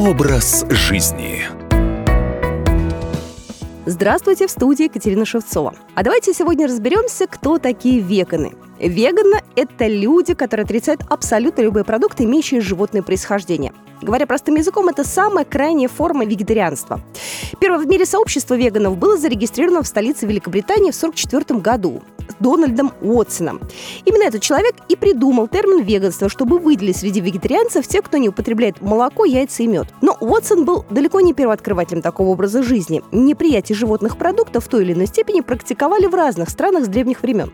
Образ жизни. Здравствуйте, в студии Екатерина Шевцова. А давайте сегодня разберемся, кто такие веганы. Веганы – это люди, которые отрицают абсолютно любые продукты, имеющие животное происхождение. Говоря простым языком, это самая крайняя форма вегетарианства. Первое в мире сообщество веганов было зарегистрировано в столице Великобритании в 1944 году. Дональдом Уотсоном. Именно этот человек и придумал термин веганство, чтобы выделить среди вегетарианцев тех, кто не употребляет молоко, яйца и мед. Но Уотсон был далеко не первооткрывателем такого образа жизни. Неприятие животных продуктов в той или иной степени практиковали в разных странах с древних времен.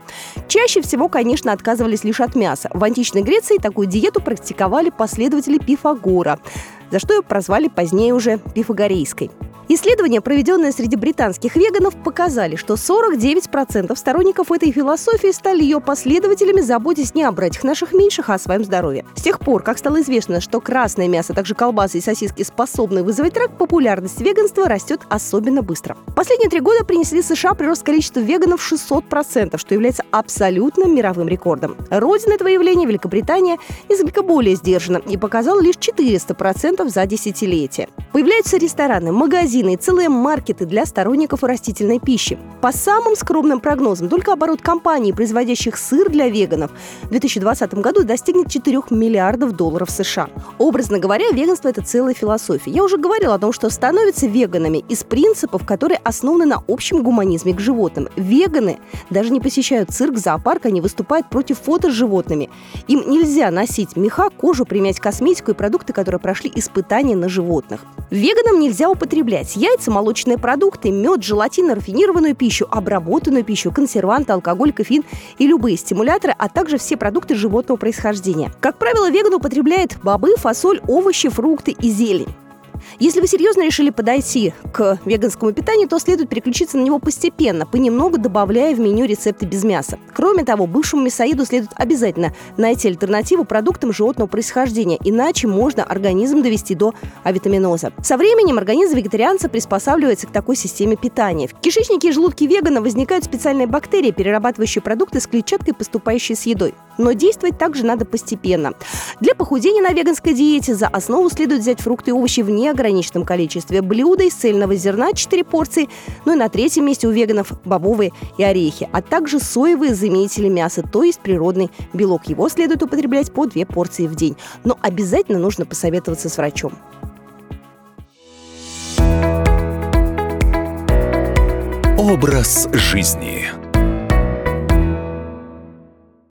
Чаще всего, конечно, отказывались лишь от мяса. В античной Греции такую диету практиковали последователи Пифагора, за что ее прозвали позднее уже пифагорейской. Исследования, проведенные среди британских веганов, показали, что 49% сторонников этой философии стали ее последователями, заботясь не о братьях наших меньших, а о своем здоровье. С тех пор, как стало известно, что красное мясо, а также колбасы и сосиски способны вызвать рак, популярность веганства растет особенно быстро. Последние три года принесли США прирост количества веганов 600%, что является абсолютным мировым рекордом. Родина этого явления, Великобритания, несколько более сдержана и показала лишь 400% за десятилетие. Появляются рестораны, магазины, магазины и целые маркеты для сторонников растительной пищи. По самым скромным прогнозам, только оборот компаний, производящих сыр для веганов, в 2020 году достигнет 4 миллиардов долларов США. Образно говоря, веганство – это целая философия. Я уже говорила о том, что становятся веганами из принципов, которые основаны на общем гуманизме к животным. Веганы даже не посещают цирк, зоопарк, они выступают против фото с животными. Им нельзя носить меха, кожу, применять косметику и продукты, которые прошли испытания на животных. Веганам нельзя употреблять добавлять яйца, молочные продукты, мед, желатин, рафинированную пищу, обработанную пищу, консерванты, алкоголь, кофеин и любые стимуляторы, а также все продукты животного происхождения. Как правило, веган употребляет бобы, фасоль, овощи, фрукты и зелень. Если вы серьезно решили подойти к веганскому питанию, то следует переключиться на него постепенно, понемногу добавляя в меню рецепты без мяса. Кроме того, бывшему мясоеду следует обязательно найти альтернативу продуктам животного происхождения, иначе можно организм довести до авитаминоза. Со временем организм вегетарианца приспосабливается к такой системе питания. В кишечнике и желудке вегана возникают специальные бактерии, перерабатывающие продукты с клетчаткой, поступающей с едой. Но действовать также надо постепенно. Для похудения на веганской диете за основу следует взять фрукты и овощи в неограниченном количестве, блюда из цельного зерна 4 порции, ну и на третьем месте у веганов бобовые и орехи, а также соевые заменители мяса, то есть природный белок. Его следует употреблять по 2 порции в день. Но обязательно нужно посоветоваться с врачом. Образ жизни.